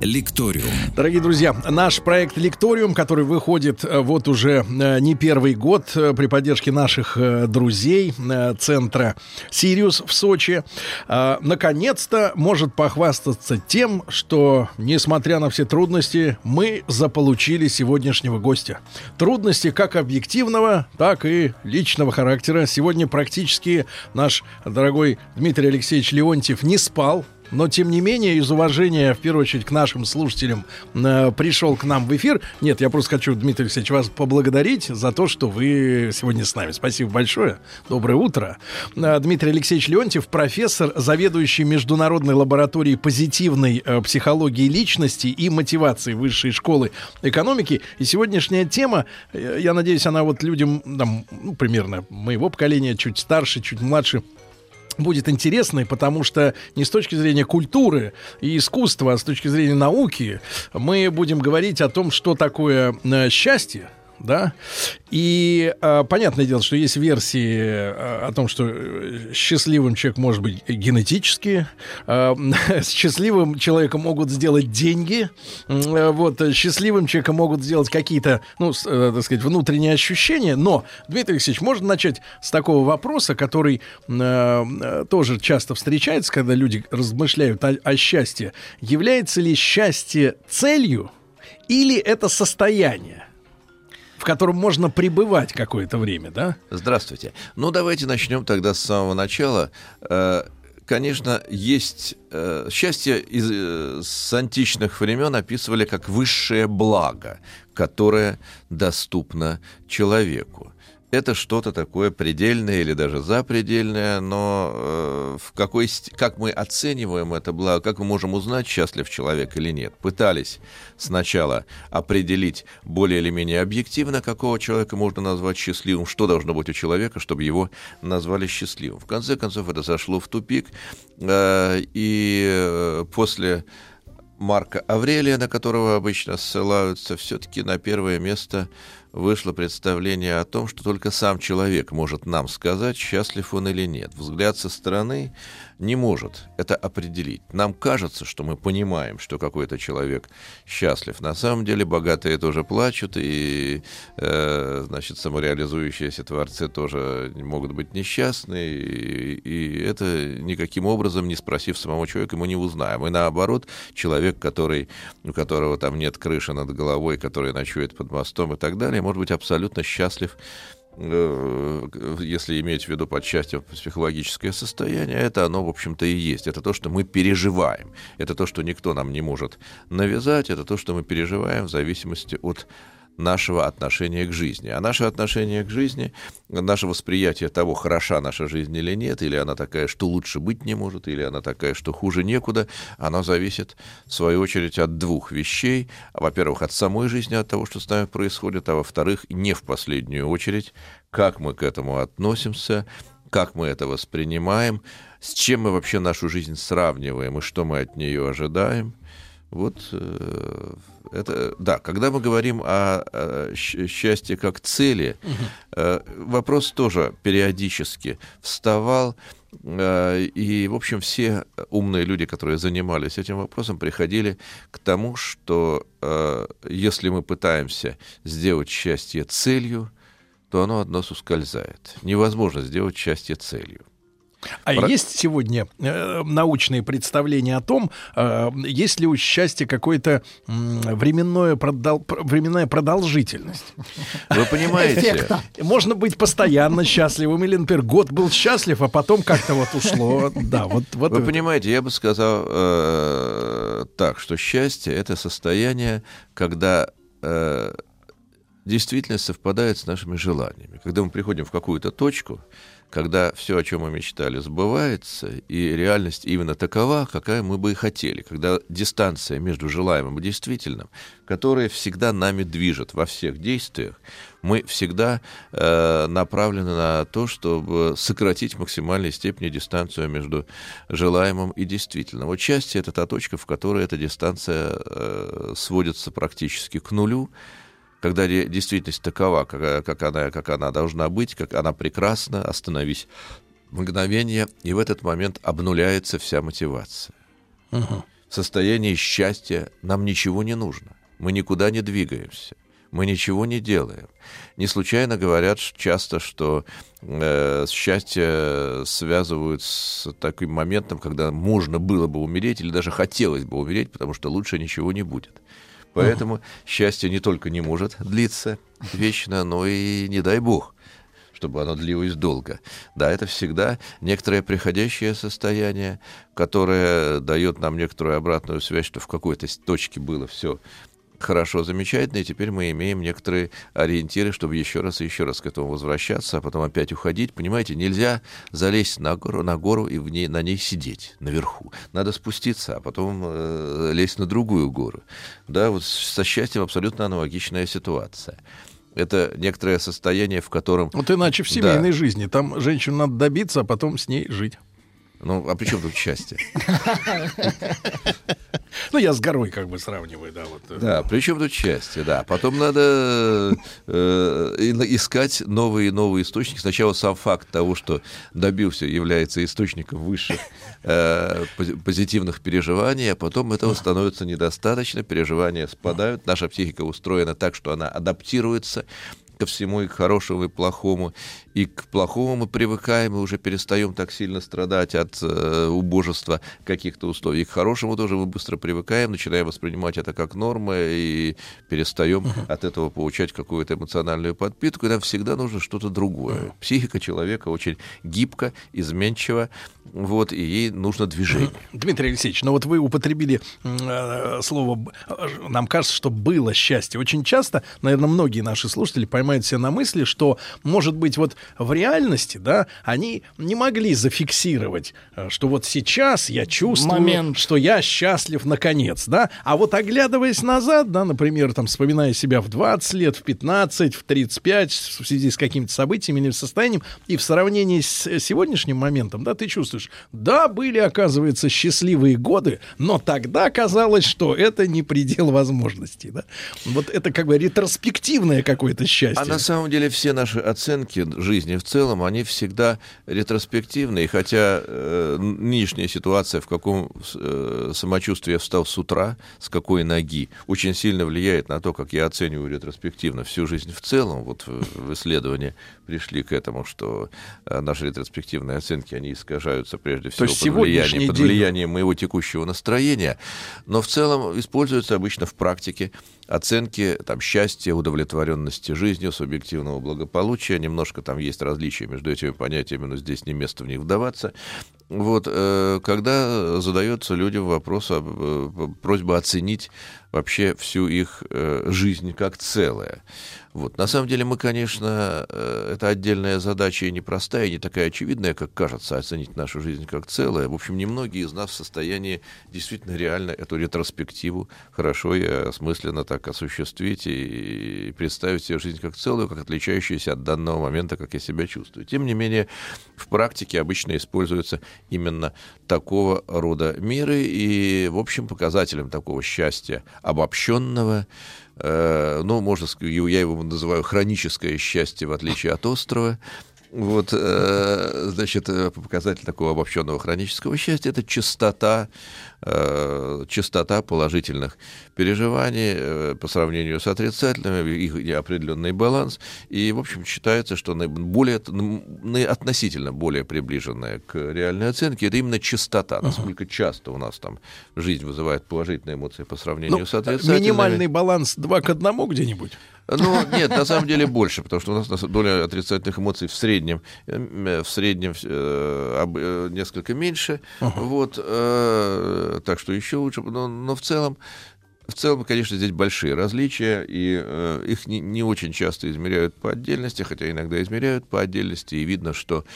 Лекториум. Дорогие друзья, наш проект Лекториум, который выходит э, вот уже э, не первый год э, при поддержке наших друзей центра Сириус в Сочи, наконец-то может похвастаться тем, что, несмотря на все трудности, мы заполучили сегодняшнего гостя. Трудности как объективного, так и личного характера. Сегодня практически наш дорогой Дмитрий Алексеевич Леонтьев не спал, но тем не менее, из уважения, в первую очередь, к нашим слушателям, э, пришел к нам в эфир. Нет, я просто хочу, Дмитрий Алексеевич, вас поблагодарить за то, что вы сегодня с нами. Спасибо большое. Доброе утро. Э, Дмитрий Алексеевич Леонтьев, профессор, заведующий Международной лабораторией позитивной э, психологии личности и мотивации Высшей школы экономики. И сегодняшняя тема, э, я надеюсь, она вот людям, там, ну, примерно моего поколения, чуть старше, чуть младше, будет интересной, потому что не с точки зрения культуры и искусства, а с точки зрения науки мы будем говорить о том, что такое э, счастье, да, и э, понятное дело, что есть версии э, о том, что э, счастливым человек может быть генетически, э, с счастливым человеком могут сделать деньги, э, вот, счастливым человеком могут сделать какие-то, ну, э, так сказать, внутренние ощущения, но, Дмитрий Алексеевич, можно начать с такого вопроса, который э, э, тоже часто встречается, когда люди размышляют о, о счастье. Является ли счастье целью или это состояние? В котором можно пребывать какое-то время, да? Здравствуйте. Ну, давайте начнем тогда с самого начала. Э, конечно, есть э, счастье из, э, с античных времен описывали как высшее благо, которое доступно человеку это что-то такое предельное или даже запредельное, но э, в какой, как мы оцениваем это благо, как мы можем узнать, счастлив человек или нет. Пытались сначала определить более или менее объективно, какого человека можно назвать счастливым, что должно быть у человека, чтобы его назвали счастливым. В конце концов, это зашло в тупик, э, и э, после Марка Аврелия, на которого обычно ссылаются, все-таки на первое место вышло представление о том, что только сам человек может нам сказать, счастлив он или нет. Взгляд со стороны не может это определить. Нам кажется, что мы понимаем, что какой-то человек счастлив. На самом деле богатые тоже плачут, и, э, значит, самореализующиеся творцы тоже могут быть несчастны, и, и это никаким образом, не спросив самого человека, мы не узнаем. И наоборот, человек, который, у которого там нет крыши над головой, который ночует под мостом и так далее, может быть абсолютно счастлив Э, если иметь в виду под счастьем психологическое состояние, это оно, в общем-то, и есть. Это то, что мы переживаем. Это то, что никто нам не может навязать. Это то, что мы переживаем в зависимости от нашего отношения к жизни. А наше отношение к жизни, наше восприятие того, хороша наша жизнь или нет, или она такая, что лучше быть не может, или она такая, что хуже некуда, оно зависит, в свою очередь, от двух вещей. Во-первых, от самой жизни, от того, что с нами происходит, а во-вторых, не в последнюю очередь, как мы к этому относимся, как мы это воспринимаем, с чем мы вообще нашу жизнь сравниваем и что мы от нее ожидаем. Вот э, это, да, когда мы говорим о, о счастье как цели, угу. вопрос тоже периодически вставал, э, и, в общем, все умные люди, которые занимались этим вопросом, приходили к тому, что если мы пытаемся сделать счастье целью, то оно от нас. Невозможно сделать счастье целью. А Про... есть сегодня э, научные представления о том, э, есть ли у счастья какое-то э, временное продол... временная продолжительность? Вы понимаете? Можно быть постоянно счастливым, или, например, год был счастлив, а потом как-то вот ушло. Да, вот, вот Вы это. понимаете, я бы сказал э, так, что счастье — это состояние, когда э, действительно совпадает с нашими желаниями. Когда мы приходим в какую-то точку, когда все, о чем мы мечтали, сбывается, и реальность именно такова, какая мы бы и хотели, когда дистанция между желаемым и действительным, которая всегда нами движет во всех действиях, мы всегда э, направлены на то, чтобы сократить в максимальной степени дистанцию между желаемым и действительным. Вот счастье — это та точка, в которой эта дистанция э, сводится практически к нулю, когда действительность такова, как, как, она, как она должна быть, как она прекрасна, остановись мгновение, и в этот момент обнуляется вся мотивация. Угу. В состоянии счастья нам ничего не нужно, мы никуда не двигаемся, мы ничего не делаем. Не случайно говорят часто, что э, счастье связывают с таким моментом, когда можно было бы умереть или даже хотелось бы умереть, потому что лучше ничего не будет. Поэтому uh счастье не только не может длиться вечно, но и не дай бог чтобы оно длилось долго. Да, это всегда некоторое приходящее состояние, которое дает нам некоторую обратную связь, что в какой-то точке было все хорошо, замечательно, и теперь мы имеем некоторые ориентиры, чтобы еще раз и еще раз к этому возвращаться, а потом опять уходить. Понимаете, нельзя залезть на гору, на гору и в ней, на ней сидеть наверху. Надо спуститься, а потом э, лезть на другую гору. Да, вот со счастьем абсолютно аналогичная ситуация это некоторое состояние, в котором... Вот иначе в семейной да. жизни. Там женщину надо добиться, а потом с ней жить. Ну, а при чем тут счастье? Ну, я с горой как бы сравниваю, да. Вот. Э. Да, при чем тут счастье, да. Потом надо э, искать новые и новые источники. Сначала сам факт того, что добился, является источником высших э, позитивных переживаний, а потом этого становится недостаточно, переживания спадают, наша психика устроена так, что она адаптируется ко всему, и к хорошему, и к плохому. И к плохому мы привыкаем, и уже перестаем так сильно страдать от э, убожества каких-то условий. И к хорошему тоже мы быстро привыкаем, начинаем воспринимать это как нормы, и перестаем uh-huh. от этого получать какую-то эмоциональную подпитку. И нам всегда нужно что-то другое. Uh-huh. Психика человека очень гибко, изменчива, вот, и ей нужно движение. Дмитрий Алексеевич, ну вот вы употребили э, слово, нам кажется, что было счастье. Очень часто, наверное, многие наши слушатели поймают себя на мысли, что, может быть, вот в реальности, да, они не могли зафиксировать, э, что вот сейчас я чувствую, Момент. что я счастлив наконец, да, а вот оглядываясь назад, да, например, там, вспоминая себя в 20 лет, в 15, в 35, в связи с какими-то событиями или состоянием, и в сравнении с сегодняшним моментом, да, ты чувствуешь, да, были, оказывается, счастливые годы, но тогда казалось, что это не предел возможностей, да. Вот это как бы ретроспективное какое-то счастье. А на самом деле все наши оценки жизни в целом, они всегда ретроспективные, хотя э, нынешняя ситуация, в каком э, самочувствии я встал с утра, с какой ноги, очень сильно влияет на то, как я оцениваю ретроспективно всю жизнь в целом. Вот в, в исследовании пришли к этому, что э, наши ретроспективные оценки, они искажаются прежде всего под влиянием, под влиянием моего текущего настроения, но в целом используются обычно в практике оценки там, счастья, удовлетворенности жизнью, субъективного благополучия. Немножко там есть различия между этими понятиями, но здесь не место в них вдаваться. Вот, э, когда задается людям вопрос, э, просьба оценить вообще всю их э, жизнь как целое. Вот. На самом деле мы, конечно, э, это отдельная задача и непростая, и не такая очевидная, как кажется, оценить нашу жизнь как целое. В общем, немногие из нас в состоянии действительно реально эту ретроспективу хорошо и осмысленно так осуществить и представить себе жизнь как целую, как отличающуюся от данного момента, как я себя чувствую. Тем не менее, в практике обычно используются именно такого рода меры, и, в общем, показателем такого счастья обобщенного, э, ну, можно сказать, я его называю хроническое счастье, в отличие от острова, вот, э, значит, э, показатель такого обобщенного хронического счастья это частота, э, частота положительных переживаний по сравнению с отрицательными, их определенный баланс. И, в общем, считается, что более, относительно более приближенная к реальной оценке это именно частота. Насколько часто у нас там жизнь вызывает положительные эмоции по сравнению ну, с отрицательными. Минимальный баланс 2 к 1 где-нибудь? Ну, нет, на самом деле больше, потому что у нас доля отрицательных эмоций в среднем, э, в среднем э, э, несколько меньше. Uh-huh. Вот, э, так что еще лучше. Но, но в целом в целом, конечно, здесь большие различия, и э, их не, не очень часто измеряют по отдельности, хотя иногда измеряют по отдельности, и видно, что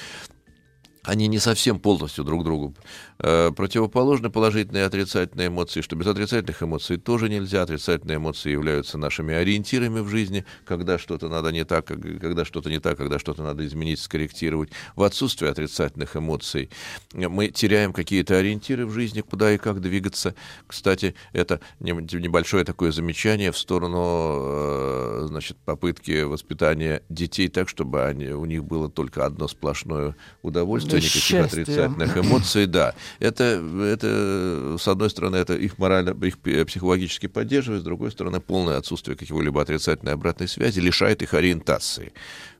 они не совсем полностью друг другу противоположны положительные и отрицательные эмоции, что без отрицательных эмоций тоже нельзя. Отрицательные эмоции являются нашими ориентирами в жизни, когда что-то надо не так, когда что-то не так, когда что-то надо изменить, скорректировать. В отсутствие отрицательных эмоций мы теряем какие-то ориентиры в жизни, куда и как двигаться. Кстати, это небольшое такое замечание в сторону э, значит, попытки воспитания детей так, чтобы они, у них было только одно сплошное удовольствие отсутствие никаких счастье. отрицательных эмоций, да. Это, это, с одной стороны, это их морально, их психологически поддерживает, с другой стороны, полное отсутствие какого-либо отрицательной обратной связи лишает их ориентации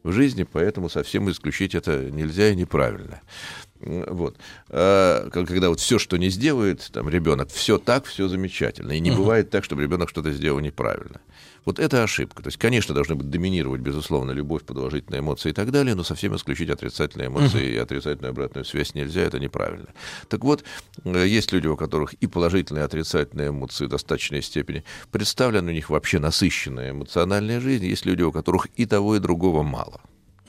в жизни, поэтому совсем исключить это нельзя и неправильно. Вот. А, когда вот все, что не сделает там ребенок, все так, все замечательно. И не uh-huh. бывает так, чтобы ребенок что-то сделал неправильно. Вот это ошибка. То есть, конечно, должны быть доминировать, безусловно, любовь, положительные эмоции и так далее, но совсем исключить отрицательные эмоции uh-huh. и отрицательную обратную связь нельзя, это неправильно. Так вот, э, есть люди, у которых и положительные, и отрицательные эмоции в достаточной степени представлены, у них вообще насыщенная эмоциональная жизнь, есть люди, у которых и того, и другого мало.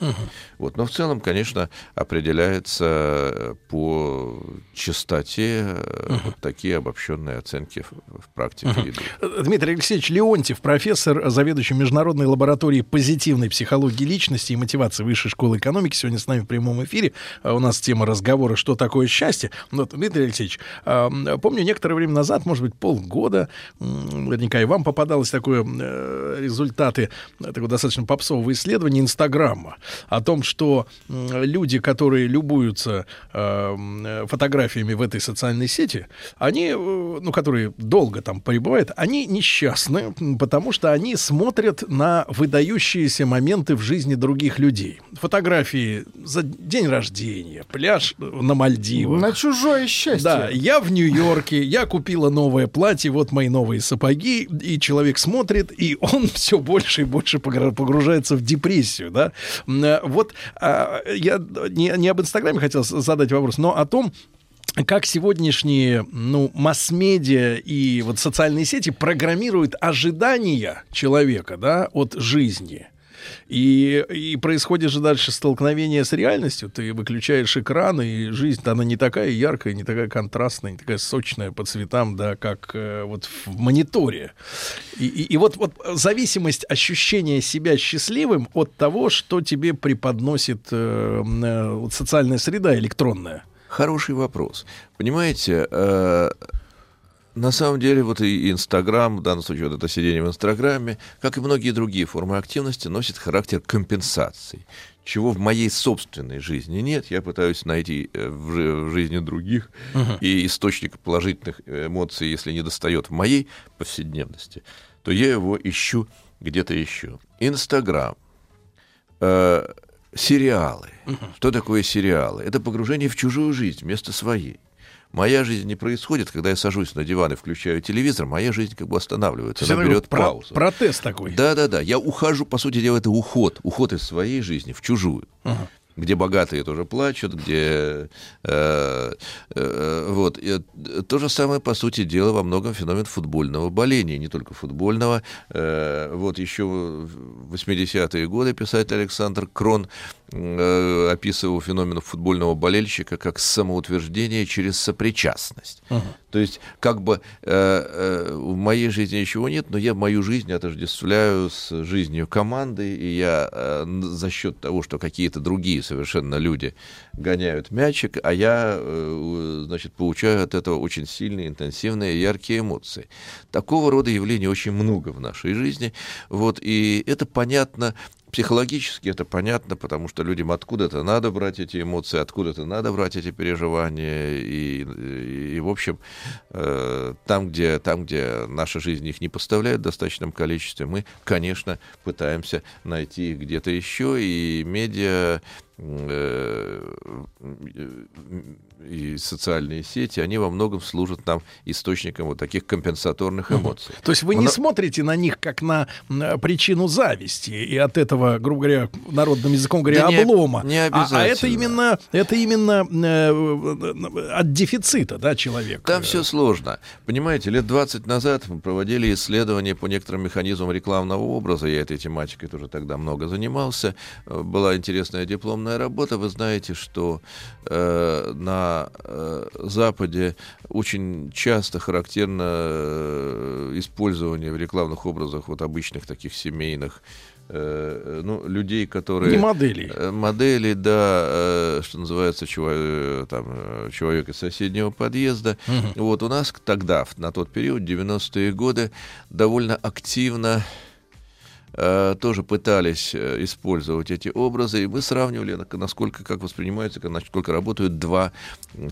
Угу. Вот. Но в целом, конечно, определяется э, по частоте угу. вот такие обобщенные оценки в, в практике. Угу. Идут. Дмитрий Алексеевич Леонтьев, профессор, заведующий Международной лабораторией позитивной психологии личности и мотивации Высшей школы экономики, сегодня с нами в прямом эфире. У нас тема разговора «Что такое счастье?». Вот, Дмитрий Алексеевич, помню, некоторое время назад, может быть, полгода, наверняка и вам попадалось такое результаты такого достаточно попсового исследования Инстаграма о том, что люди, которые любуются э, фотографиями в этой социальной сети, они, э, ну, которые долго там пребывают, они несчастны, потому что они смотрят на выдающиеся моменты в жизни других людей. Фотографии за день рождения, пляж на Мальдивах. На чужое счастье. Да, я в Нью-Йорке, я купила новое платье, вот мои новые сапоги, и человек смотрит, и он все больше и больше погружается в депрессию, да. Э, вот а, я не, не об Инстаграме хотел задать вопрос, но о том, как сегодняшние ну, масс-медиа и вот социальные сети программируют ожидания человека да, от жизни. И, и происходит же дальше столкновение с реальностью. Ты выключаешь экран, и жизнь-то она не такая яркая, не такая контрастная, не такая сочная по цветам, да, как э, вот в мониторе. И, и, и вот, вот зависимость ощущения себя счастливым от того, что тебе преподносит э, э, вот социальная среда электронная. Хороший вопрос. Понимаете, э, на самом деле, вот и Инстаграм, в данном случае вот это сидение в Инстаграме, как и многие другие формы активности, носит характер компенсации, чего в моей собственной жизни нет. Я пытаюсь найти э, в жизни других uh-huh. и источник положительных эмоций, если не достает в моей повседневности, то я его ищу где-то еще. Инстаграм, э, сериалы. Uh-huh. Что такое сериалы? Это погружение в чужую жизнь вместо своей. Моя жизнь не происходит, когда я сажусь на диван и включаю телевизор, моя жизнь как бы останавливается, она берет про- паузу. Протест такой. Да-да-да, я ухожу, по сути дела, это уход, уход из своей жизни в чужую. Ага где богатые тоже плачут, где э, э, вот то же самое по сути дела во многом феномен футбольного боления, не только футбольного. Э, вот еще в 80-е годы писатель Александр Крон описывал феномен футбольного болельщика как самоутверждение через сопричастность. То есть как бы э, э, в моей жизни ничего нет, но я мою жизнь отождествляю с жизнью команды, и я э, за счет того, что какие-то другие совершенно люди гоняют мячик, а я, э, значит, получаю от этого очень сильные, интенсивные, яркие эмоции. Такого рода явлений очень много в нашей жизни, вот, и это понятно Психологически это понятно, потому что людям откуда-то надо брать эти эмоции, откуда-то надо брать эти переживания. И, и, и в общем, э, там, где, там, где наша жизнь их не поставляет в достаточном количестве, мы, конечно, пытаемся найти их где-то еще. И медиа и социальные сети, они во многом служат нам источником вот таких компенсаторных эмоций. То есть вы не смотрите на них как на причину зависти и от этого грубо говоря, народным языком говоря, Да не- облома. не а, а это обязательно. именно, это именно э, от дефицита, да, человек. Там все сложно. Понимаете, лет 20 назад мы проводили исследования по некоторым механизмам рекламного образа. Я этой тематикой тоже тогда много занимался. Э, Была интересная дипломная работа. Вы знаете, что э, на э, Западе очень часто характерно э, использование в рекламных образах вот обычных таких семейных э, ну, людей, которые... Не моделей. Э, Модели, да, э, что называется, чего- э, там, э, человек из соседнего подъезда. Вот у нас тогда, на тот период, 90-е годы, довольно активно э, тоже пытались э, использовать эти образы, и мы сравнивали, на- насколько, как воспринимаются, насколько работают два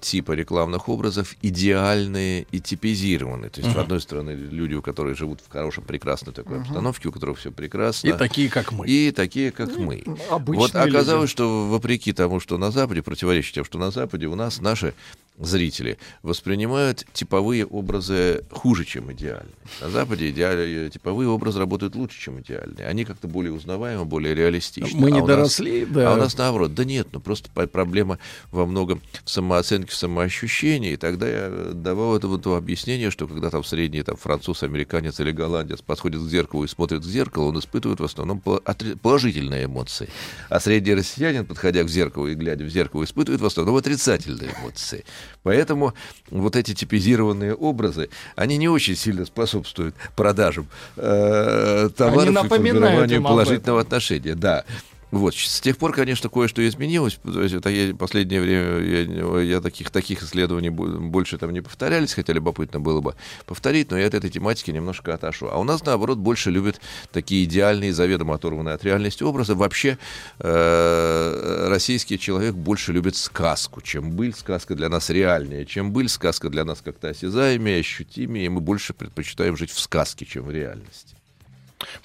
типа рекламных образов, идеальные и типизированные. То есть, с одной стороны, люди, у которых живут в хорошем, прекрасной такой обстановке, у которых все прекрасно. И такие, как мы. И такие, как мы. обычные Вот оказалось, люди. что вопреки тому, что на Западе, противоречит тем, что на Западе, у нас наши зрители воспринимают типовые образы хуже, чем идеальные. На Западе идеаль- типовые образы работают лучше, чем идеальные. Они как-то более узнаваемы, более реалистичны. Мы А не нас- доросли, да. А у нас наоборот. Да нет, ну просто проблема во многом в самооценке, в самоощущении. И тогда я давал это вот объяснение, что когда там средний там, француз, американец или голландец подходит к зеркалу и смотрит в зеркало, он испытывает в основном положительные эмоции. А средний россиянин, подходя к зеркалу и глядя в зеркало, испытывает в основном отрицательные эмоции. Поэтому вот эти типизированные образы, они не очень сильно способствуют продажам э, товаров и формированию положительного отношения. Да. Вот. С тех пор, конечно, кое-что изменилось. То есть, это я- последнее время я, я таких, таких исследований бо- больше там не повторялись, хотя любопытно было бы повторить, но я от этой тематики немножко отошел. А у нас, наоборот, больше любят такие идеальные, заведомо оторванные от реальности образы. Вообще, э, российский человек больше любит сказку, чем быль. Сказка для нас реальнее, чем быль. Сказка для нас как-то осязаемее, ощутимее. И мы больше предпочитаем жить в сказке, чем в реальности.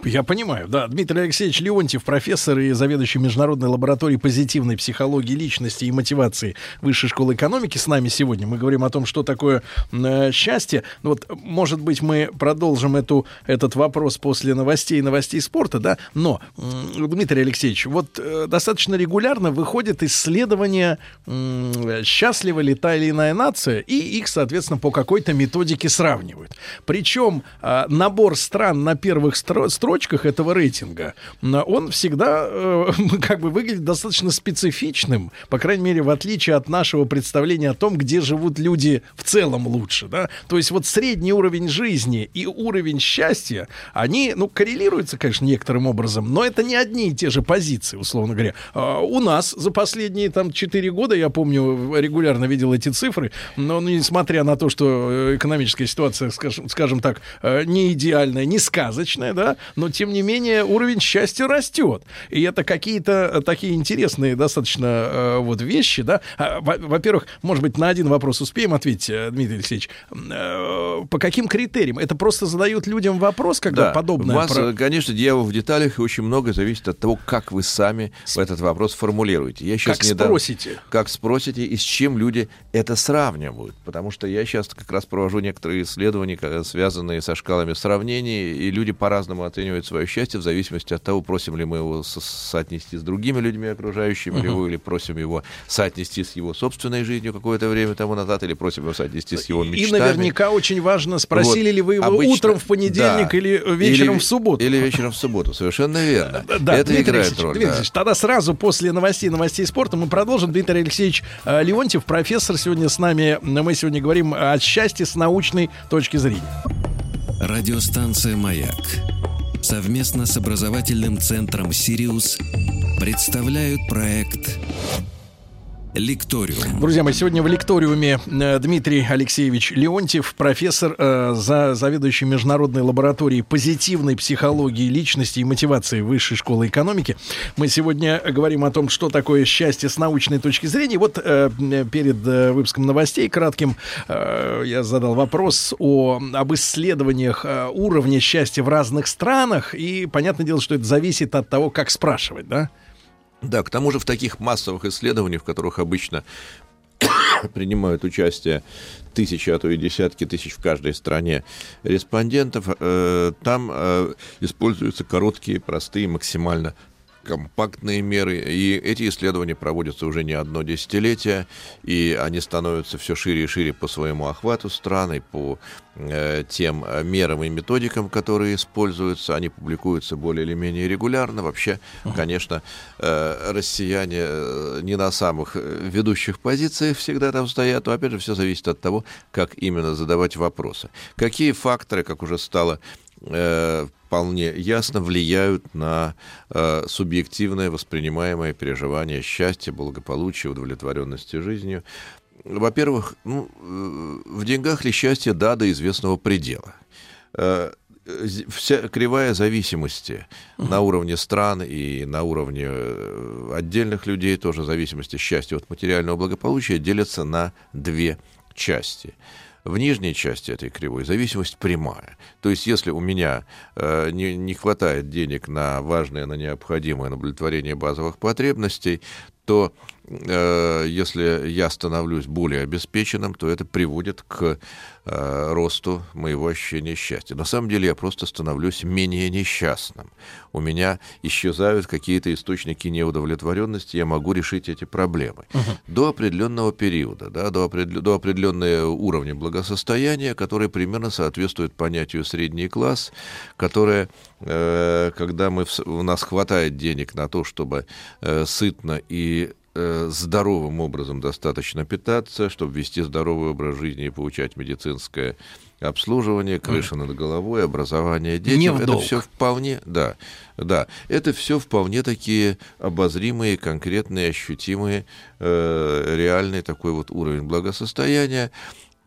Я понимаю, да. Дмитрий Алексеевич Леонтьев, профессор и заведующий Международной лабораторией позитивной психологии личности и мотивации Высшей школы экономики с нами сегодня. Мы говорим о том, что такое э, счастье. Ну Вот, может быть, мы продолжим эту, этот вопрос после новостей, новостей спорта, да. Но, м, Дмитрий Алексеевич, вот э, достаточно регулярно выходят исследования, м, счастлива ли та или иная нация, и их, соответственно, по какой-то методике сравнивают. Причем а, набор стран на первых стро- строчках этого рейтинга, м, он всегда э, как бы выглядит достаточно специфичным, по крайней мере, в отличие от нашего представления о том, где живут люди в целом лучше, да. То есть вот средний уровень жизни и уровень счастья, они, ну, коррелируются, конечно, некоторым образом, но это не одни и те же позиции, условно говоря. А, у нас за последние там 4 года, я помню, регулярно видел эти цифры, но ну, несмотря на то, что э, экономическая ситуация, скажем, скажем так, э, не идеальная, не сказочная, да, но тем не менее уровень счастья растет. И это какие-то э, такие интересные достаточно э, вот вещи, да. А, во- Во-первых, может быть, на один вопрос успеем ответить, э, Дмитрий Алексеевич. Э, По каким критериям? Это просто задают людям вопрос, когда подобное... У вас, про- конечно, дьявол в деталях, и очень много зависит от того, как вы сами этот вопрос формулируете. Я сейчас Как недавно- спросите. Как спросите, и с чем люди это сравнивают. Потому что я сейчас как раз провожу некоторые исследования, связанные со шкалами сравнений, и люди по-разному оценивают свое счастье в зависимости от того, просим ли мы его со- соотнести с другими людьми, окружающими его, или просим его соотнести с его собственной жизнью какое-то время тому назад, или просим его соотнести с его И мечтами. наверняка очень важно, спросили Вот. ли вы его Обычно- утром в понедельник да. или вечером Или- в субботу. Или вечером в субботу, совершенно верно. Да, Это Дмитрий играет Алексеевич, роль. Дмитрий да. Алексеевич, тогда сразу после новостей, новостей спорта мы продолжим. Дмитрий Алексеевич э, Леонтьев, профессор, сегодня с нами. Мы сегодня говорим о счастье с научной точки зрения. Радиостанция «Маяк» совместно с образовательным центром «Сириус» представляют проект «Лекториум». Друзья мои, сегодня в лекториуме э, Дмитрий Алексеевич Леонтьев, профессор, э, за, заведующий Международной лабораторией позитивной психологии личности и мотивации Высшей школы экономики. Мы сегодня говорим о том, что такое счастье с научной точки зрения. Вот э, перед э, выпуском новостей кратким э, я задал вопрос о, об исследованиях э, уровня счастья в разных странах. И понятное дело, что это зависит от того, как спрашивать, да? Да, к тому же в таких массовых исследованиях, в которых обычно принимают участие тысячи, а то и десятки тысяч в каждой стране респондентов, э, там э, используются короткие, простые, максимально компактные меры. И эти исследования проводятся уже не одно десятилетие, и они становятся все шире и шире по своему охвату страны, по э, тем мерам и методикам, которые используются. Они публикуются более или менее регулярно. Вообще, конечно, э, россияне э, не на самых э, ведущих позициях всегда там стоят, но, опять же, все зависит от того, как именно задавать вопросы. Какие факторы, как уже стало э, вполне ясно влияют на э, субъективное воспринимаемое переживание счастья, благополучия, удовлетворенности жизнью. Во-первых, ну, э, в деньгах ли счастье, да, до известного предела. Э, вся кривая зависимости uh-huh. на уровне стран и на уровне э, отдельных людей, тоже зависимости счастья от материального благополучия, делятся на две части. В нижней части этой кривой зависимость прямая. То есть, если у меня э, не, не хватает денег на важное, на необходимое на удовлетворение базовых потребностей, то э, если я становлюсь более обеспеченным, то это приводит к э, росту моего ощущения счастья. На самом деле я просто становлюсь менее несчастным. У меня исчезают какие-то источники неудовлетворенности, я могу решить эти проблемы. Угу. До определенного периода, да, до, определен, до определенного уровня благосостояния, который примерно соответствует понятию средний класс, которое, э, когда мы, у нас хватает денег на то, чтобы э, сытно и Э, здоровым образом достаточно питаться, чтобы вести здоровый образ жизни и получать медицинское обслуживание, крыша над головой, образование детям. Не в это все вполне, да, да, это все вполне такие обозримые, конкретные, ощутимые, э, реальный такой вот уровень благосостояния.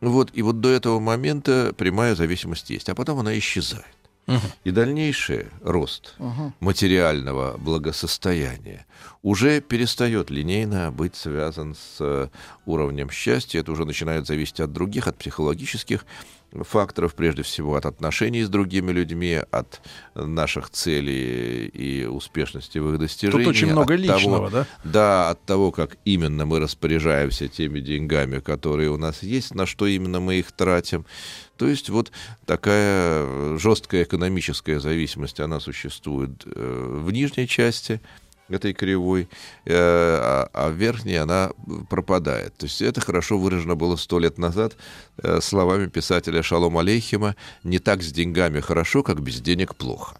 Вот, и вот до этого момента прямая зависимость есть, а потом она исчезает. И дальнейший рост угу. материального благосостояния уже перестает линейно быть связан с э, уровнем счастья. Это уже начинает зависеть от других, от психологических факторов, прежде всего от отношений с другими людьми, от наших целей и успешности в их достижении. Тут очень много личного, того, да? Да, от того, как именно мы распоряжаемся теми деньгами, которые у нас есть, на что именно мы их тратим. То есть вот такая жесткая экономическая зависимость, она существует э, в нижней части этой кривой, э, а, а в верхней она пропадает. То есть это хорошо выражено было сто лет назад э, словами писателя Шалом Алейхима «Не так с деньгами хорошо, как без денег плохо».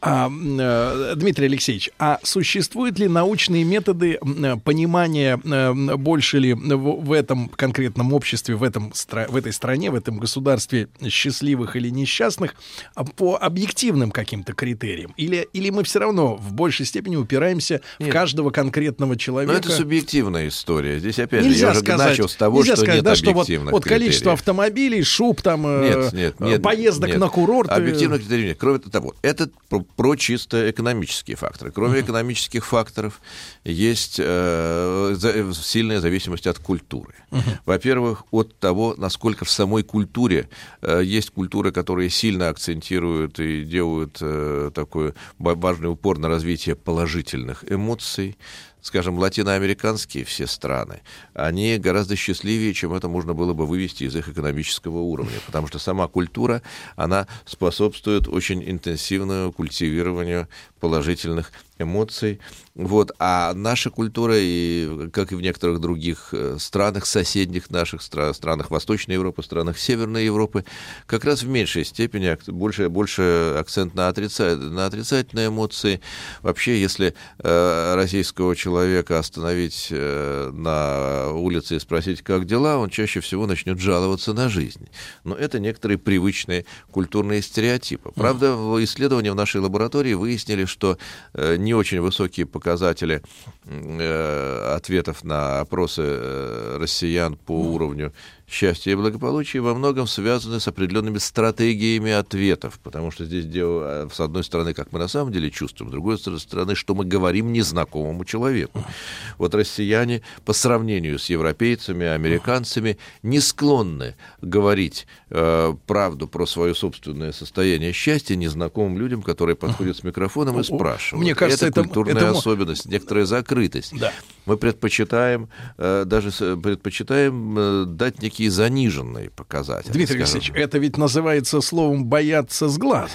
А, э, Дмитрий Алексеевич, а существуют ли научные методы э, понимания, э, больше ли в, этом конкретном обществе, в, этом, в этой стране, в этом государстве счастливых или несчастных а, по объективным каким-то критериям? Или, или мы все равно в большей степени упираемся Нет. в каждого конкретного человека? Но это субъективная история. Здесь опять нельзя же, я уже сказать, начал с того, что сказать, нет да, что вот, вот количество автомобилей, шуб, там, нет, нет, нет, поездок нет. на курорт. Объективных критериев нет. Кроме того, это про чисто экономические факторы. Кроме uh-huh. экономических факторов есть э, сильная зависимость от культуры. Uh-huh. Во-первых, от того, насколько в самой культуре э, есть культуры, которые сильно акцентируют и делают э, такой важный упор на развитие положительных эмоций скажем, латиноамериканские все страны, они гораздо счастливее, чем это можно было бы вывести из их экономического уровня, потому что сама культура, она способствует очень интенсивному культивированию положительных эмоций. Вот. А наша культура, и, как и в некоторых других э, странах, соседних наших стран, странах Восточной Европы, странах Северной Европы, как раз в меньшей степени больше, больше акцент на, отрица... на отрицательные эмоции. Вообще, если э, российского человека остановить э, на улице и спросить, как дела, он чаще всего начнет жаловаться на жизнь. Но это некоторые привычные культурные стереотипы. Правда, в исследовании в нашей лаборатории выяснили, что э, не очень высокие показатели э, ответов на опросы э, россиян по уровню счастья и благополучия во многом связаны с определенными стратегиями ответов, потому что здесь дело, э, с одной стороны, как мы на самом деле чувствуем, с другой стороны, что мы говорим незнакомому человеку. Вот россияне по сравнению с европейцами, американцами не склонны говорить э, правду про свое собственное состояние счастья незнакомым людям, которые подходят с микрофоном и спрашивают. Мне кажется, это, это культурная это... особенность, некоторая закрытость. Да. Мы предпочитаем, э, даже предпочитаем э, дать некие заниженные показатели. Дмитрий скажем. Алексеевич, это ведь называется словом «бояться с глаза».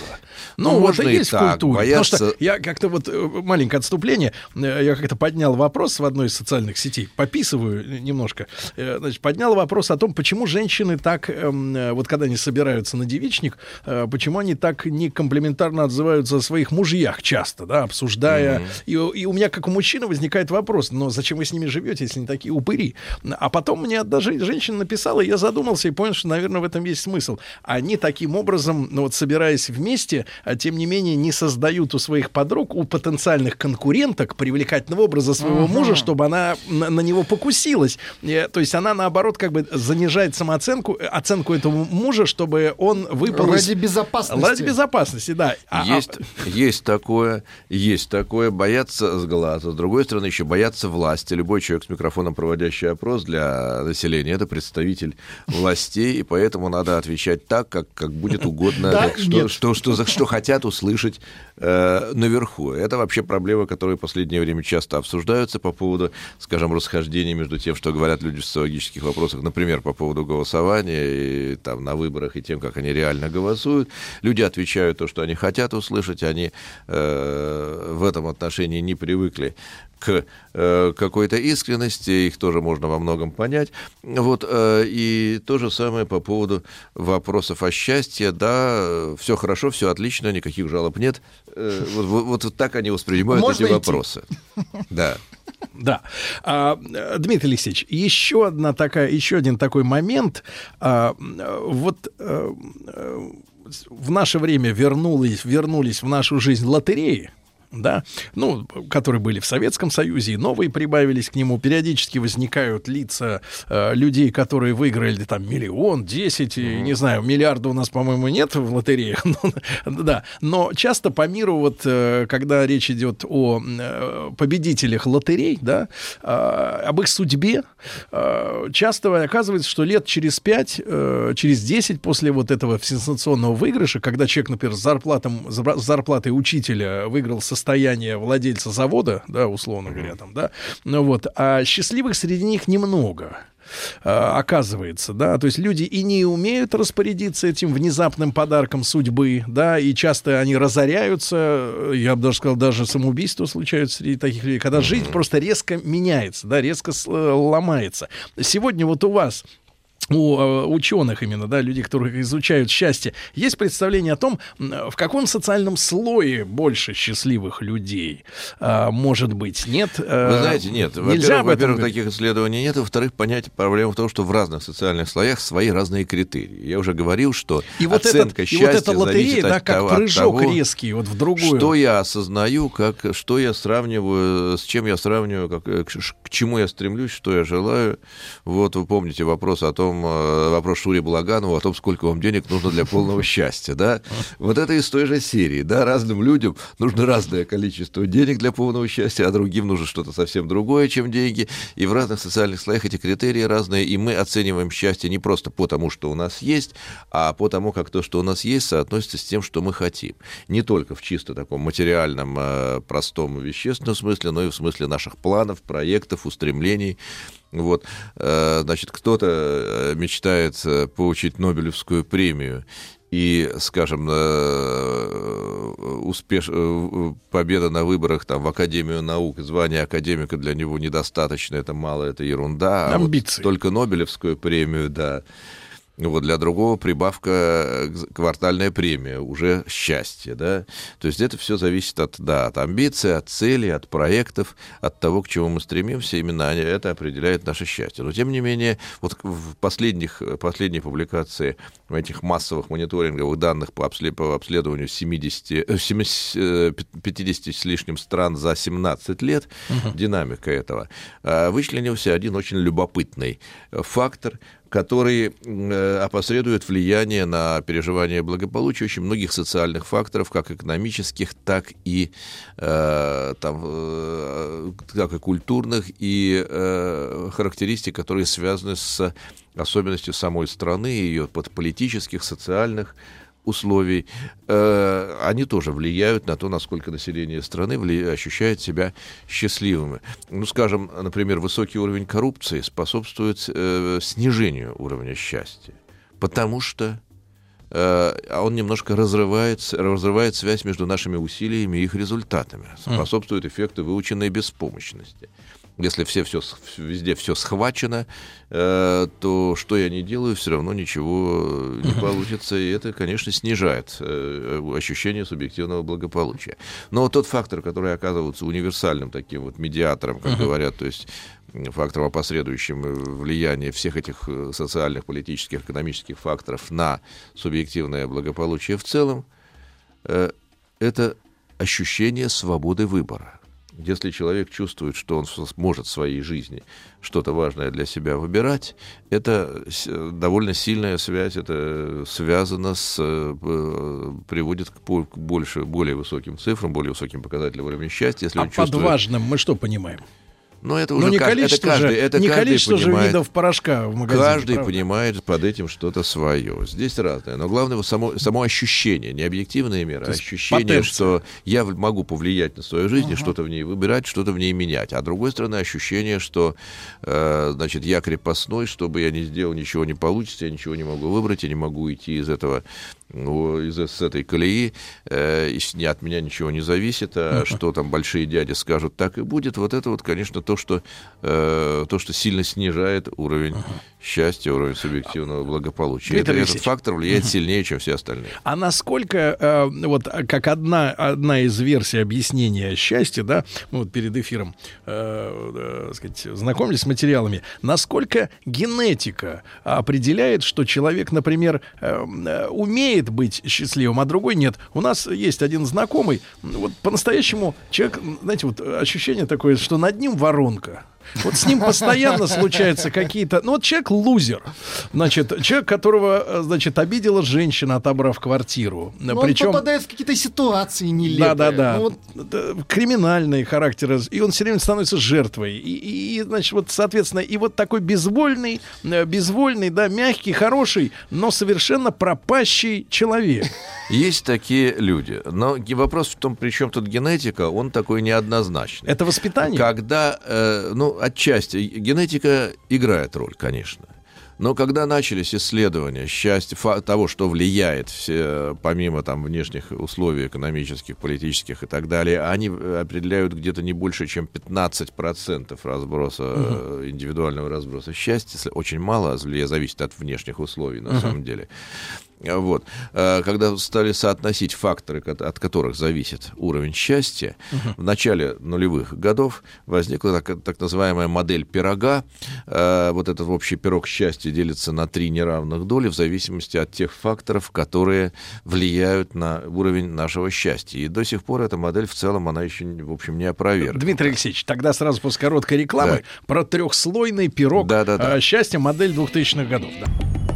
Ну, ну это и есть так, в культуре. Бояться... Потому что я как-то вот, э, маленькое отступление, я как-то поднял вопрос в одной из социальных сетей, пописываю немножко, значит, поднял вопрос о том, почему женщины так, эм, вот когда они собираются на девичник, почему они так не комплиментарно отзываются о своих мужьях часто, да, обсуждая. Mm-hmm. И, и у меня, как у мужчины, возникает вопрос, но зачем вы с ними живете, если они такие упыри? А потом мне даже женщина написала, и я задумался и понял, что, наверное, в этом есть смысл. Они таким образом, ну вот собираясь вместе, а, тем не менее не создают у своих подруг, у потенциальных конкуренток привлекательного образа своего uh-huh. мужа, чтобы она на, на него покусилась. И, то есть она, наоборот, как бы занижает самооценку, оценку этого мужа, чтобы он выпал Ради из... безопасности. Ради безопасности, да. А, есть, а... есть такое, есть такое, бояться с глаза. С другой стороны, еще бояться власти. Любой человек с микрофоном, проводящий опрос для населения, это представитель властей, и поэтому надо отвечать так, как, как будет угодно, так, что, что, что, что, что хотят услышать э, наверху. Это вообще проблема, которая в последнее время часто обсуждаются по поводу, скажем, расхождения между тем, что говорят люди в социологических вопросах, например, по поводу голосования и, там, на выборах и тем, как они реально голосуют. Люди отвечают то, что они хотят услышать, они э, в этом отношении не привыкли к э, какой-то искренности, их тоже можно во многом понять. Вот, э, и то же самое по поводу вопросов о счастье. Да, все хорошо, все отлично, никаких жалоб нет. Э, вот, вот, вот так они воспринимают можно эти идти. вопросы. Да. Да. А, Дмитрий Алексеевич, еще одна такая, еще один такой момент. А, вот а, в наше время вернулись, вернулись в нашу жизнь лотереи да, ну, которые были в Советском Союзе, и новые прибавились к нему. Периодически возникают лица э, людей, которые выиграли там миллион, десять, mm-hmm. не знаю, миллиарда у нас, по-моему, нет в лотереях, да. Но часто по миру, вот, э, когда речь идет о э, победителях лотерей, да, э, об их судьбе, э, часто оказывается, что лет через пять, э, через десять после вот этого сенсационного выигрыша, когда человек, например, с, зарплатом, зарплатой учителя выиграл со состояние владельца завода, да, условно говоря, там, да, ну вот, а счастливых среди них немного а, оказывается, да, то есть люди и не умеют распорядиться этим внезапным подарком судьбы, да, и часто они разоряются, я бы даже сказал, даже самоубийства случаются среди таких людей, когда жизнь просто резко меняется, да, резко ломается. Сегодня вот у вас у э, ученых именно, да, людей, которые изучают счастье, есть представление о том, в каком социальном слое больше счастливых людей а, может быть. Нет? Э, Вы знаете, нет. Нельзя во-первых, во таких исследований нет. Во-вторых, понять проблему в том, что в разных социальных слоях свои разные критерии. Я уже говорил, что и вот оценка этот, счастья и вот эта лотерея, да, как того, прыжок того, резкий вот в другую. Что я осознаю, как, что я сравниваю, с чем я сравниваю, как, к, к чему я стремлюсь, что я желаю. Вот вы помните вопрос о том, Э, вопрос Шури Благанову о том, сколько вам денег нужно для полного счастья, да? Вот это из той же серии, да, разным людям нужно разное количество денег для полного счастья, а другим нужно что-то совсем другое, чем деньги, и в разных социальных слоях эти критерии разные, и мы оцениваем счастье не просто по тому, что у нас есть, а по тому, как то, что у нас есть, соотносится с тем, что мы хотим. Не только в чисто таком материальном, э, простом вещественном смысле, но и в смысле наших планов, проектов, устремлений, вот, э, значит, кто-то мечтает э, получить Нобелевскую премию, и, скажем, успеш... победа на выборах там, в Академию наук, звание академика для него недостаточно, это мало, это ерунда. Амбиции. А вот только Нобелевскую премию, да. Вот для другого прибавка э, квартальная премия, уже счастье, да. То есть это все зависит от, да, от амбиций, от целей, от проектов, от того, к чему мы стремимся. Именно это определяет наше счастье. Но тем не менее, вот в последних, последней публикации этих массовых мониторинговых данных по, обследованию 70, 70, 50 с лишним стран за 17 лет, угу. динамика этого, э, вычленился один очень любопытный фактор, который э, опосредует влияние на переживание благополучия очень многих социальных факторов, как экономических, так и, э, там, как и культурных, и э, характеристик, которые связаны с особенностью самой страны, ее политических, социальных, условий, э, они тоже влияют на то, насколько население страны вли... ощущает себя счастливыми. Ну, скажем, например, высокий уровень коррупции способствует э, снижению уровня счастья, потому что э, он немножко разрывает, разрывает связь между нашими усилиями и их результатами, способствует эффекту выученной беспомощности. Если все, все, везде все схвачено, э, то что я не делаю, все равно ничего не получится. И это, конечно, снижает э, ощущение субъективного благополучия. Но тот фактор, который оказывается универсальным таким вот медиатором, как говорят, то есть фактором, опосредующим влияние всех этих э, социальных, политических, экономических факторов на субъективное благополучие в целом, э, это ощущение свободы выбора. Если человек чувствует, что он сможет в своей жизни что-то важное для себя выбирать, это довольно сильная связь, это связано с, э, приводит к больше, более высоким цифрам, более высоким показателям уровня счастья. Если а под чувствует... важным мы что понимаем? Но это уже не каждый, количество это каждый, же, это не каждый количество понимает, же видов порошка в магазине. Каждый правда? понимает под этим что-то свое. Здесь разное. Но главное само, само ощущение, не объективные меры, а ощущение, потенция. что я могу повлиять на свою жизнь, uh-huh. что-то в ней выбирать, что-то в ней менять. А с другой стороны, ощущение, что э, значит, я крепостной, что бы я ни сделал, ничего не получится, я ничего не могу выбрать, я не могу идти из этого из с этой колеи, э, не от меня ничего не зависит, а что там большие дяди скажут, так и будет. Вот это вот, конечно, то, что, э, то, что сильно снижает уровень счастья, уровень субъективного благополучия. Это, этот фактор влияет сильнее, чем все остальные. А насколько, э, вот как одна, одна из версий объяснения счастья, да, мы вот перед эфиром, э, э, сказать, знакомились с материалами, насколько генетика определяет, что человек, например, э, э умеет умеет быть счастливым, а другой нет. У нас есть один знакомый, вот по-настоящему человек, знаете, вот ощущение такое, что над ним воронка. Вот с ним постоянно случаются какие-то... Ну, вот человек лузер. Значит, человек, которого, значит, обидела женщина, отобрав квартиру. Но Причем... он попадает в какие-то ситуации нелепые. Да-да-да. Ну, вот... Криминальные характеры. И он все время становится жертвой. И, и, значит, вот, соответственно, и вот такой безвольный, э, безвольный, да, мягкий, хороший, но совершенно пропащий человек. Есть такие люди. Но вопрос в том, при чем тут генетика, он такой неоднозначный. Это воспитание? Когда, э, ну, отчасти, генетика играет роль, конечно. Но когда начались исследования счастья, того, что влияет, все, помимо там, внешних условий экономических, политических и так далее, они определяют где-то не больше, чем 15% разброса, uh-huh. индивидуального разброса счастья. Очень мало зависит от внешних условий, на uh-huh. самом деле. Вот. Э, когда стали соотносить факторы, от которых зависит уровень счастья, угу. в начале нулевых годов возникла так, так называемая модель пирога. Э, вот этот общий пирог счастья делится на три неравных доли в зависимости от тех факторов, которые влияют на уровень нашего счастья. И до сих пор эта модель в целом, она еще, в общем, не опровергнута. Дмитрий Алексеевич, тогда сразу после короткой рекламы да. про трехслойный пирог да, да, да. счастья модель 2000-х годов. Да.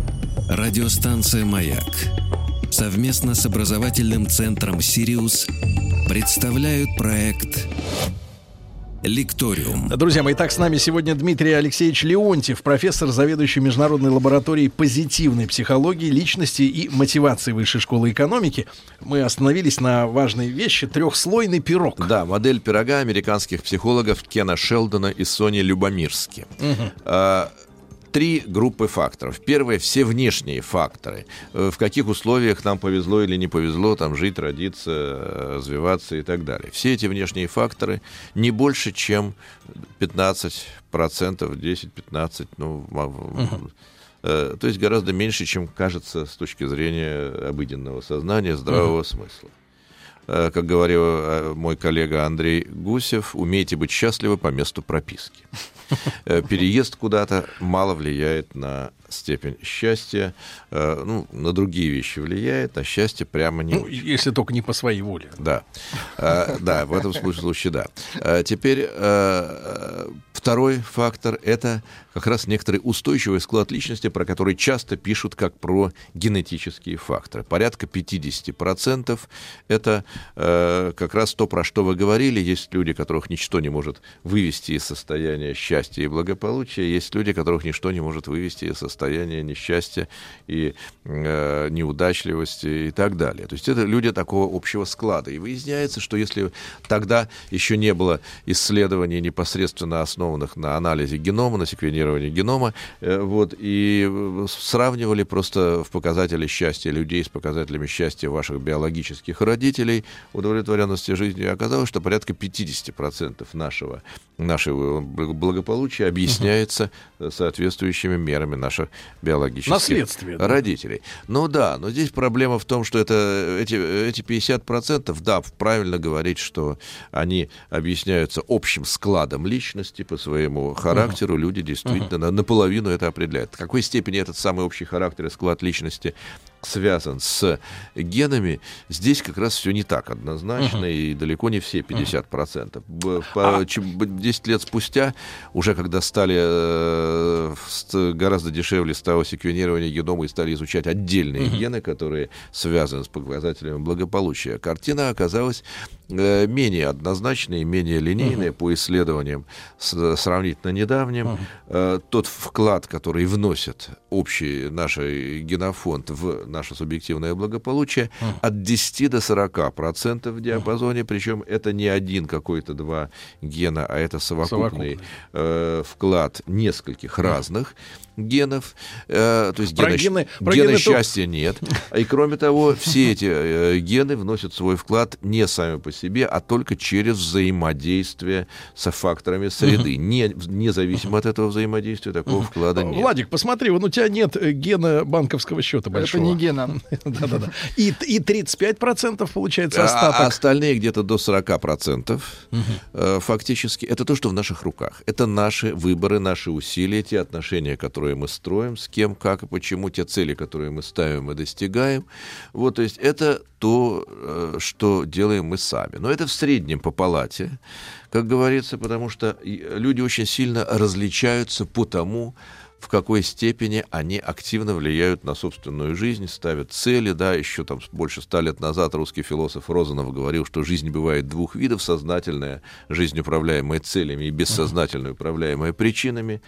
Радиостанция «Маяк» совместно с образовательным центром «Сириус» представляют проект Лекториум. Друзья мои, так с нами сегодня Дмитрий Алексеевич Леонтьев, профессор, заведующий Международной лабораторией позитивной психологии, личности и мотивации Высшей школы экономики. Мы остановились на важной вещи — трехслойный пирог. Да, модель пирога американских психологов Кена Шелдона и Сони Любомирски. Угу три группы факторов. Первое — все внешние факторы. Э, в каких условиях нам повезло или не повезло там жить, родиться, э, развиваться и так далее. Все эти внешние факторы не больше, чем 15%, 10-15%, ну, угу. то есть гораздо меньше, чем кажется с точки зрения обыденного сознания, здравого смысла. Как говорил мой коллега Андрей Гусев, умейте быть счастливы по месту прописки. Э, переезд куда-то мало влияет на степень счастья. Э, ну, на другие вещи влияет, на счастье прямо не ну, очень. Если только не по своей воле. Да. Э, да, в этом случае да. Теперь второй фактор — это как раз некоторый устойчивый склад личности, про который часто пишут как про генетические факторы. Порядка 50% — это как раз то, про что вы говорили. Есть люди, которых ничто не может вывести из состояния счастья и благополучия. Есть люди, которых ничто не может вывести из состояния состояние несчастья и э, неудачливости и так далее. То есть это люди такого общего склада. И выясняется, что если тогда еще не было исследований непосредственно основанных на анализе генома, на секвенировании генома, э, вот, и сравнивали просто в показатели счастья людей с показателями счастья ваших биологических родителей, удовлетворенности жизнью, оказалось, что порядка 50% нашего, нашего благополучия объясняется соответствующими мерами наших биологических родителей. Ну да, но здесь проблема в том, что это, эти, эти 50%, да, правильно говорить, что они объясняются общим складом личности по своему характеру. Uh-huh. Люди действительно uh-huh. наполовину это определяют. В какой степени этот самый общий характер и склад личности связан с генами, здесь как раз все не так однозначно, uh-huh. и далеко не все 50%. Uh-huh. По, 10 лет спустя, уже когда стали э, гораздо дешевле стало секвенирование генома и стали изучать отдельные uh-huh. гены, которые связаны с показателями благополучия, картина оказалась э, менее однозначной, менее линейной uh-huh. по исследованиям с, сравнительно недавним. Uh-huh. Э, тот вклад, который вносит общий наш генофонд в наше субъективное благополучие uh-huh. от 10 до 40 процентов в диапазоне, причем это не один какой-то два гена, а это совокупный, совокупный. Э, вклад нескольких uh-huh. разных генов, э, то есть про гена, гены, про гена гены счастья то... нет. И кроме того, все эти э, гены вносят свой вклад не сами по себе, а только через взаимодействие со факторами среды. Не, независимо от этого взаимодействия такого вклада нет. Владик, посмотри, вон у тебя нет э, гена банковского счета большого. Это не гена. Да-да-да. И, и 35% получается а, остаток. А остальные где-то до 40% э, фактически. Это то, что в наших руках. Это наши выборы, наши усилия, те отношения, которые мы строим, с кем, как и почему, те цели, которые мы ставим и достигаем. Вот, то есть это то, э, что делаем мы сами. Но это в среднем по палате, как говорится, потому что люди очень сильно различаются по тому, в какой степени они активно влияют на собственную жизнь, ставят цели, да, еще там больше ста лет назад русский философ Розанов говорил, что жизнь бывает двух видов, сознательная жизнь, управляемая целями, и бессознательная, управляемая причинами,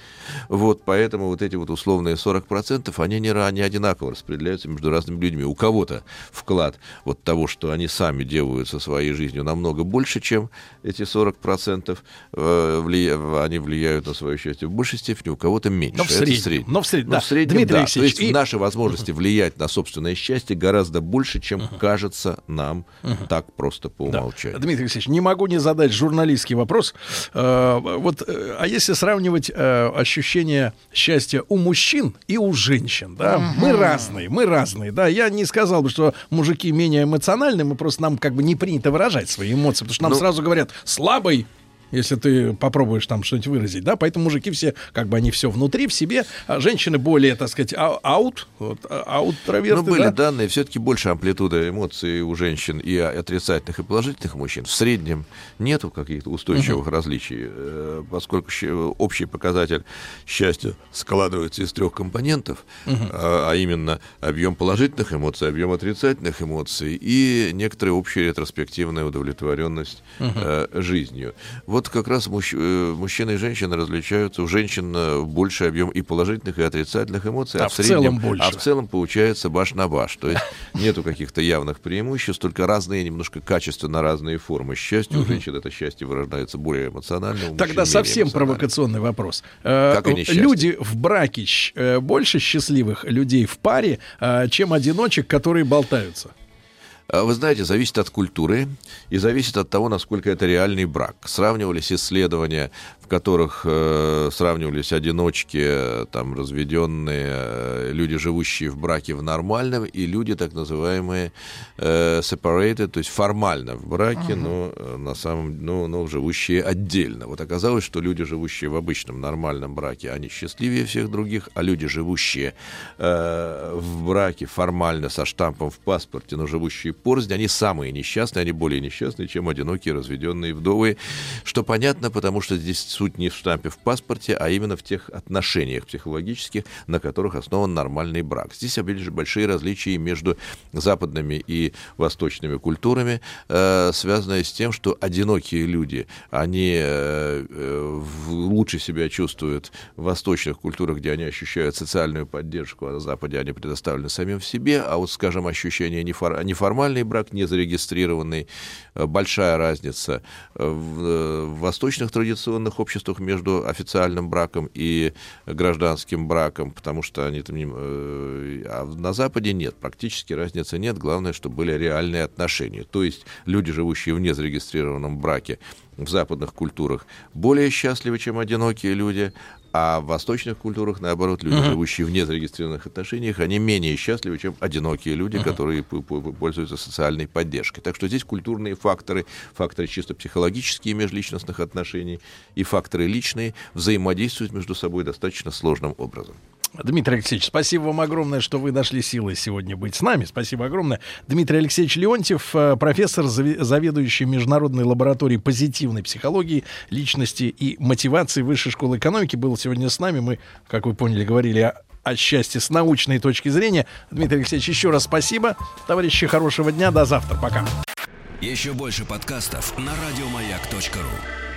вот, поэтому вот эти вот условные 40%, они не, не одинаково распределяются между разными людьми. У кого-то вклад вот того, что они сами делают со своей жизнью, намного больше, чем эти 40%, э, влия... они влияют на свое счастье в большей степени, у кого-то меньше среднем. среднем. Но в среднем, Но да. в среднем Дмитрий да. Алексеевич, То есть и... наши возможности влиять на собственное счастье гораздо больше, чем uh-huh. кажется нам uh-huh. так просто по умолчанию. Да. Дмитрий Алексеевич, не могу не задать журналистский вопрос. Э, вот, э, а если сравнивать э, ощущение счастья у мужчин и у женщин, да, uh-huh. мы разные, мы разные, да. Я не сказал бы, что мужики менее эмоциональны, мы просто нам как бы не принято выражать свои эмоции, потому что нам ну, сразу говорят слабый, если ты попробуешь там что-нибудь выразить, да, поэтому мужики все, как бы они все внутри, в себе, а женщины более, так сказать, аут, вот, а, аут траверты, Ну, были да? данные, все-таки больше амплитуда эмоций у женщин и отрицательных, и положительных мужчин. В среднем нету каких-то устойчивых uh-huh. различий, э, поскольку общий показатель счастья складывается из трех компонентов, uh-huh. а именно объем положительных эмоций, объем отрицательных эмоций и некоторая общая ретроспективная удовлетворенность uh-huh. жизнью. Вот вот как раз мужч... Э, мужчины и женщины различаются. У женщин э, больше объем и положительных, и отрицательных эмоций, а, а в, в среднем, целом больше. А в целом получается баш на баш. То есть нету каких-то явных преимуществ, только разные, немножко качественно разные формы счастья. У женщин это счастье выражается более эмоционально. Тогда совсем провокационный вопрос. Э, как Люди в браке больше счастливых людей в паре, чем одиночек, которые болтаются? А, вы знаете, зависит от культуры и зависит от того, насколько это реальный брак. Сравнивались исследования, которых э, сравнивались одиночки, там, разведенные, э, люди, живущие в браке в нормальном, и люди, так называемые э, separated, то есть формально в браке, uh-huh. но э, на самом, но, но живущие отдельно. Вот оказалось, что люди, живущие в обычном нормальном браке, они счастливее всех других, а люди, живущие э, в браке формально со штампом в паспорте, но живущие порознь, они самые несчастные, они более несчастные, чем одинокие разведенные вдовы, что понятно, потому что здесь суть не в штампе в паспорте, а именно в тех отношениях психологических, на которых основан нормальный брак. Здесь, опять же, большие различия между западными и восточными культурами, э, связанные с тем, что одинокие люди, они э, э, лучше себя чувствуют в восточных культурах, где они ощущают социальную поддержку, а на Западе они предоставлены самим в себе, а вот, скажем, ощущение нефор... неформальный брак, не зарегистрированный, большая разница в восточных традиционных обществах между официальным браком и гражданским браком, потому что они там не... Э, а на Западе нет, практически разницы нет, главное, чтобы были реальные отношения. То есть люди, живущие в незарегистрированном браке, в западных культурах более счастливы, чем одинокие люди, а в восточных культурах, наоборот, люди, uh-huh. живущие в незарегистрированных отношениях, они менее счастливы, чем одинокие люди, uh-huh. которые пользуются социальной поддержкой. Так что здесь культурные факторы, факторы чисто психологические межличностных отношений и факторы личные взаимодействуют между собой достаточно сложным образом. Дмитрий Алексеевич, спасибо вам огромное, что вы нашли силы сегодня быть с нами. Спасибо огромное. Дмитрий Алексеевич Леонтьев, э, профессор, заведующий Международной лабораторией позитивной психологии, личности и мотивации Высшей школы экономики, был сегодня с нами. Мы, как вы поняли, говорили о, о счастье с научной точки зрения. Дмитрий Алексеевич, еще раз спасибо. Товарищи, хорошего дня. До завтра. Пока. Еще больше подкастов на радиомаяк.ру